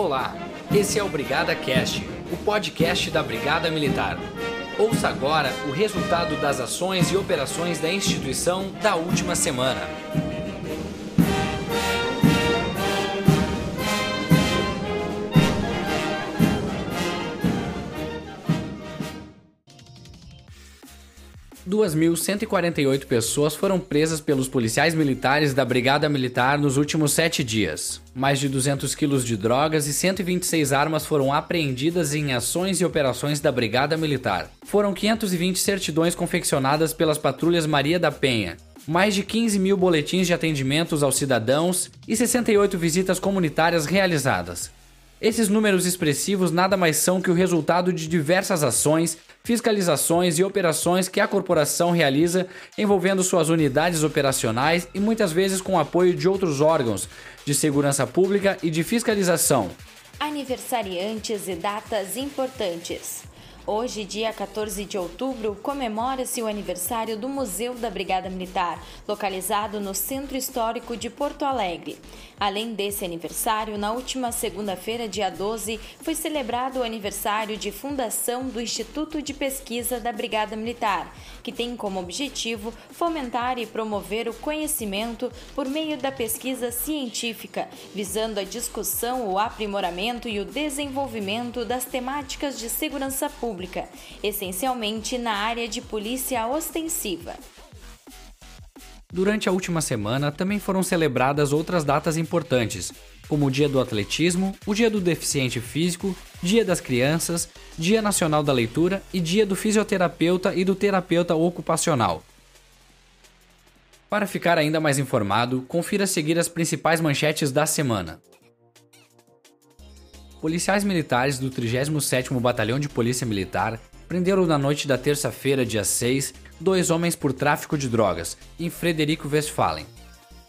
Olá, esse é o Brigada Cast, o podcast da Brigada Militar. Ouça agora o resultado das ações e operações da instituição da última semana. 2.148 pessoas foram presas pelos policiais militares da Brigada Militar nos últimos sete dias. Mais de 200 quilos de drogas e 126 armas foram apreendidas em ações e operações da Brigada Militar. Foram 520 certidões confeccionadas pelas patrulhas Maria da Penha, mais de 15 mil boletins de atendimentos aos cidadãos e 68 visitas comunitárias realizadas. Esses números expressivos nada mais são que o resultado de diversas ações, fiscalizações e operações que a corporação realiza envolvendo suas unidades operacionais e muitas vezes com apoio de outros órgãos de segurança pública e de fiscalização. Aniversariantes e datas importantes. Hoje, dia 14 de outubro, comemora-se o aniversário do Museu da Brigada Militar, localizado no Centro Histórico de Porto Alegre. Além desse aniversário, na última segunda-feira, dia 12, foi celebrado o aniversário de fundação do Instituto de Pesquisa da Brigada Militar, que tem como objetivo fomentar e promover o conhecimento por meio da pesquisa científica, visando a discussão, o aprimoramento e o desenvolvimento das temáticas de segurança pública pública, essencialmente na área de polícia ostensiva. Durante a última semana também foram celebradas outras datas importantes, como o Dia do Atletismo, o Dia do Deficiente Físico, Dia das Crianças, Dia Nacional da Leitura e Dia do Fisioterapeuta e do Terapeuta Ocupacional. Para ficar ainda mais informado, confira seguir as principais manchetes da semana. Policiais militares do 37º Batalhão de Polícia Militar prenderam na noite da terça-feira, dia 6, dois homens por tráfico de drogas, em Frederico Westphalen.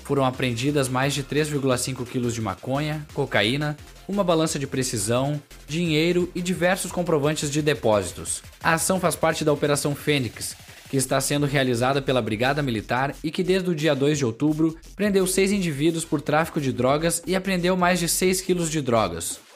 Foram apreendidas mais de 3,5 quilos de maconha, cocaína, uma balança de precisão, dinheiro e diversos comprovantes de depósitos. A ação faz parte da Operação Fênix, que está sendo realizada pela Brigada Militar e que desde o dia 2 de outubro prendeu seis indivíduos por tráfico de drogas e apreendeu mais de 6 quilos de drogas.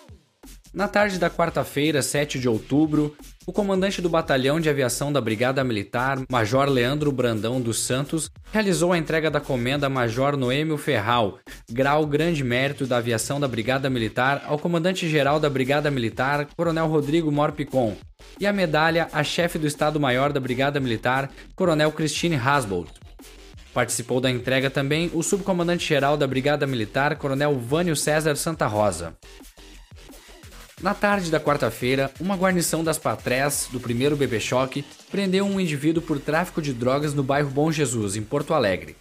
Na tarde da quarta-feira, 7 de outubro, o comandante do Batalhão de Aviação da Brigada Militar, Major Leandro Brandão dos Santos, realizou a entrega da comenda Major Noêmio Ferral, grau Grande Mérito da Aviação da Brigada Militar, ao comandante-geral da Brigada Militar, Coronel Rodrigo Morpicon, e a medalha à chefe do Estado-Maior da Brigada Militar, Coronel Christine Hasbold. Participou da entrega também o subcomandante-geral da Brigada Militar, Coronel Vânio César Santa Rosa. Na tarde da quarta-feira, uma guarnição das Patrés do primeiro Bebê Choque prendeu um indivíduo por tráfico de drogas no bairro Bom Jesus, em Porto Alegre.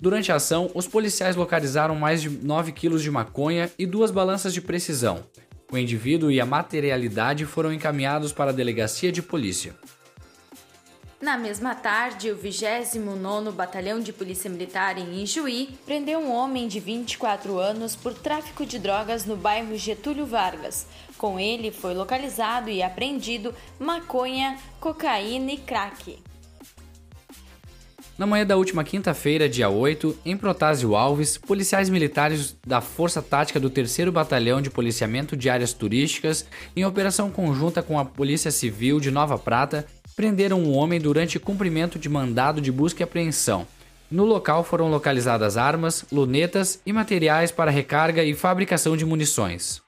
Durante a ação, os policiais localizaram mais de 9 quilos de maconha e duas balanças de precisão. O indivíduo e a materialidade foram encaminhados para a delegacia de polícia. Na mesma tarde, o 29º Batalhão de Polícia Militar em Ijuí prendeu um homem de 24 anos por tráfico de drogas no bairro Getúlio Vargas. Com ele foi localizado e apreendido maconha, cocaína e crack. Na manhã da última quinta-feira, dia 8, em Protásio Alves, policiais militares da Força Tática do 3 Batalhão de Policiamento de Áreas Turísticas, em operação conjunta com a Polícia Civil de Nova Prata, prenderam um homem durante cumprimento de mandado de busca e apreensão. No local foram localizadas armas, lunetas e materiais para recarga e fabricação de munições.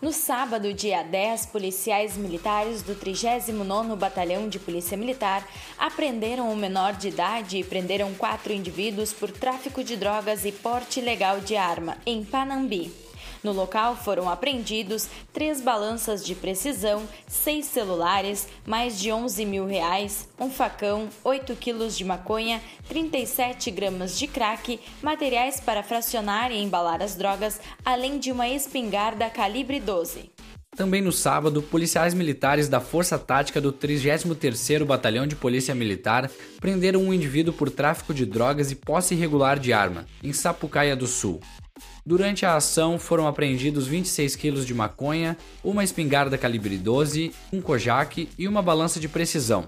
No sábado, dia 10, policiais militares do 39º Batalhão de Polícia Militar apreenderam um menor de idade e prenderam quatro indivíduos por tráfico de drogas e porte ilegal de arma em Panambi. No local foram apreendidos três balanças de precisão, seis celulares, mais de 11 mil reais, um facão, 8 quilos de maconha, 37 gramas de crack, materiais para fracionar e embalar as drogas, além de uma espingarda calibre 12. Também no sábado, policiais militares da Força Tática do 33º Batalhão de Polícia Militar prenderam um indivíduo por tráfico de drogas e posse irregular de arma, em Sapucaia do Sul. Durante a ação foram apreendidos 26 quilos de maconha, uma espingarda calibre 12, um Kojak e uma balança de precisão.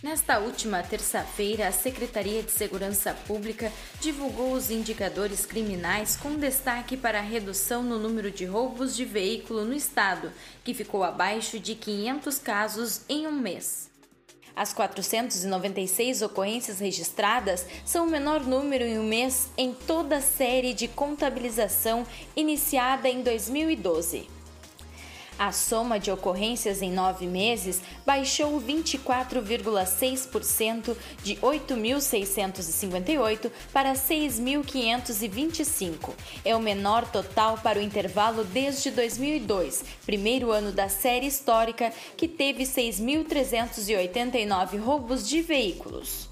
Nesta última terça-feira, a Secretaria de Segurança Pública divulgou os indicadores criminais com destaque para a redução no número de roubos de veículo no estado, que ficou abaixo de 500 casos em um mês. As 496 ocorrências registradas são o menor número em um mês em toda a série de contabilização iniciada em 2012. A soma de ocorrências em nove meses baixou 24,6% de 8.658 para 6.525. É o menor total para o intervalo desde 2002, primeiro ano da série histórica, que teve 6.389 roubos de veículos.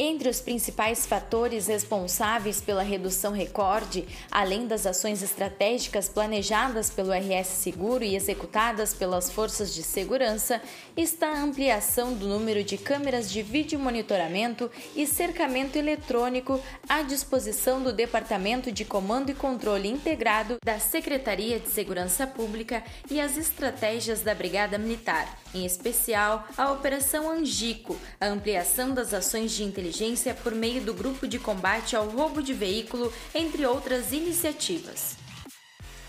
Entre os principais fatores responsáveis pela redução recorde, além das ações estratégicas planejadas pelo RS Seguro e executadas pelas forças de segurança, está a ampliação do número de câmeras de vídeo monitoramento e cercamento eletrônico à disposição do Departamento de Comando e Controle Integrado da Secretaria de Segurança Pública e as estratégias da Brigada Militar, em especial a Operação Angico, a ampliação das ações de inteligência por meio do Grupo de Combate ao Roubo de Veículo, entre outras iniciativas.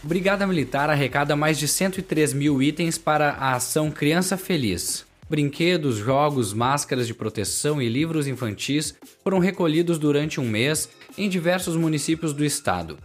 Brigada Militar arrecada mais de 103 mil itens para a ação Criança Feliz. Brinquedos, jogos, máscaras de proteção e livros infantis foram recolhidos durante um mês em diversos municípios do estado.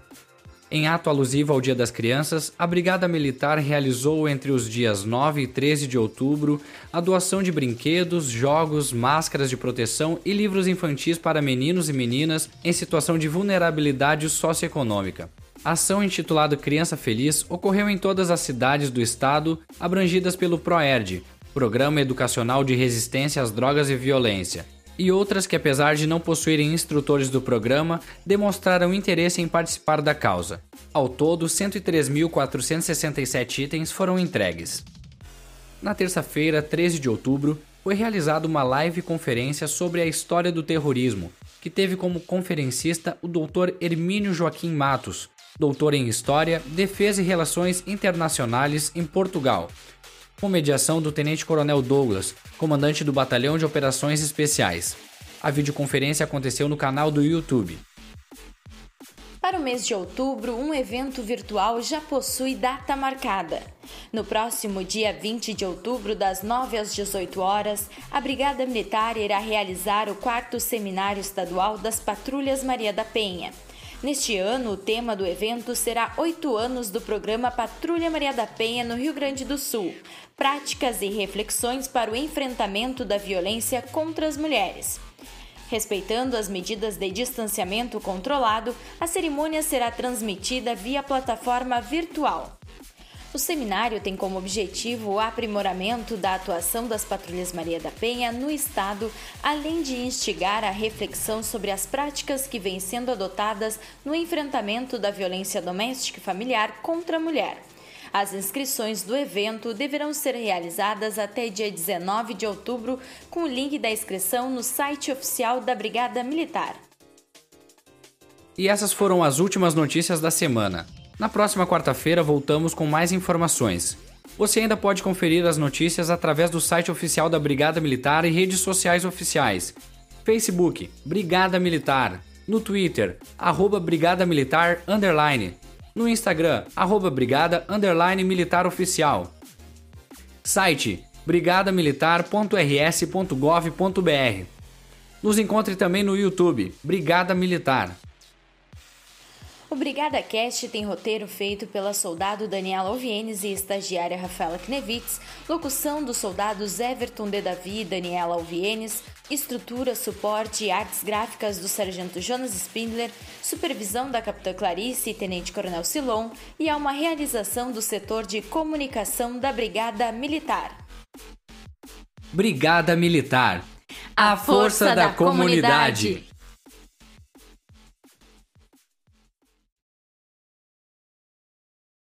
Em ato alusivo ao Dia das Crianças, a Brigada Militar realizou entre os dias 9 e 13 de outubro a doação de brinquedos, jogos, máscaras de proteção e livros infantis para meninos e meninas em situação de vulnerabilidade socioeconômica. A ação intitulada Criança Feliz ocorreu em todas as cidades do estado abrangidas pelo PROERD, Programa Educacional de Resistência às Drogas e Violência, e outras que, apesar de não possuírem instrutores do programa, demonstraram interesse em participar da causa. Ao todo, 103.467 itens foram entregues. Na terça-feira, 13 de outubro, foi realizada uma live conferência sobre a história do terrorismo, que teve como conferencista o Dr. Hermínio Joaquim Matos, doutor em História, Defesa e Relações Internacionais em Portugal, com mediação do Tenente Coronel Douglas, comandante do Batalhão de Operações Especiais. A videoconferência aconteceu no canal do YouTube. Para o mês de outubro, um evento virtual já possui data marcada. No próximo dia 20 de outubro, das 9 às 18 horas, a Brigada Militar irá realizar o quarto Seminário Estadual das Patrulhas Maria da Penha. Neste ano, o tema do evento será oito anos do programa Patrulha Maria da Penha no Rio Grande do Sul, práticas e reflexões para o enfrentamento da violência contra as mulheres. Respeitando as medidas de distanciamento controlado, a cerimônia será transmitida via plataforma virtual. O seminário tem como objetivo o aprimoramento da atuação das patrulhas Maria da Penha no Estado, além de instigar a reflexão sobre as práticas que vêm sendo adotadas no enfrentamento da violência doméstica e familiar contra a mulher. As inscrições do evento deverão ser realizadas até dia 19 de outubro, com o link da inscrição no site oficial da Brigada Militar. E essas foram as últimas notícias da semana. Na próxima quarta-feira voltamos com mais informações. Você ainda pode conferir as notícias através do site oficial da Brigada Militar e redes sociais oficiais. Facebook, Brigada Militar. No Twitter, arroba Brigada Militar, underline. No Instagram, arroba Brigada, underline Militar Oficial. Site, brigadamilitar.rs.gov.br. Nos encontre também no YouTube, Brigada Militar. O Brigada Cast tem roteiro feito pela soldado Daniela Alvienes e estagiária Rafaela Knevitz, locução dos soldados Everton de Davi e Daniela Alvienes, estrutura, suporte e artes gráficas do sargento Jonas Spindler, supervisão da capitã Clarice e tenente coronel Silon e é uma realização do setor de comunicação da Brigada Militar. Brigada Militar. A, força, força da, da comunidade. comunidade.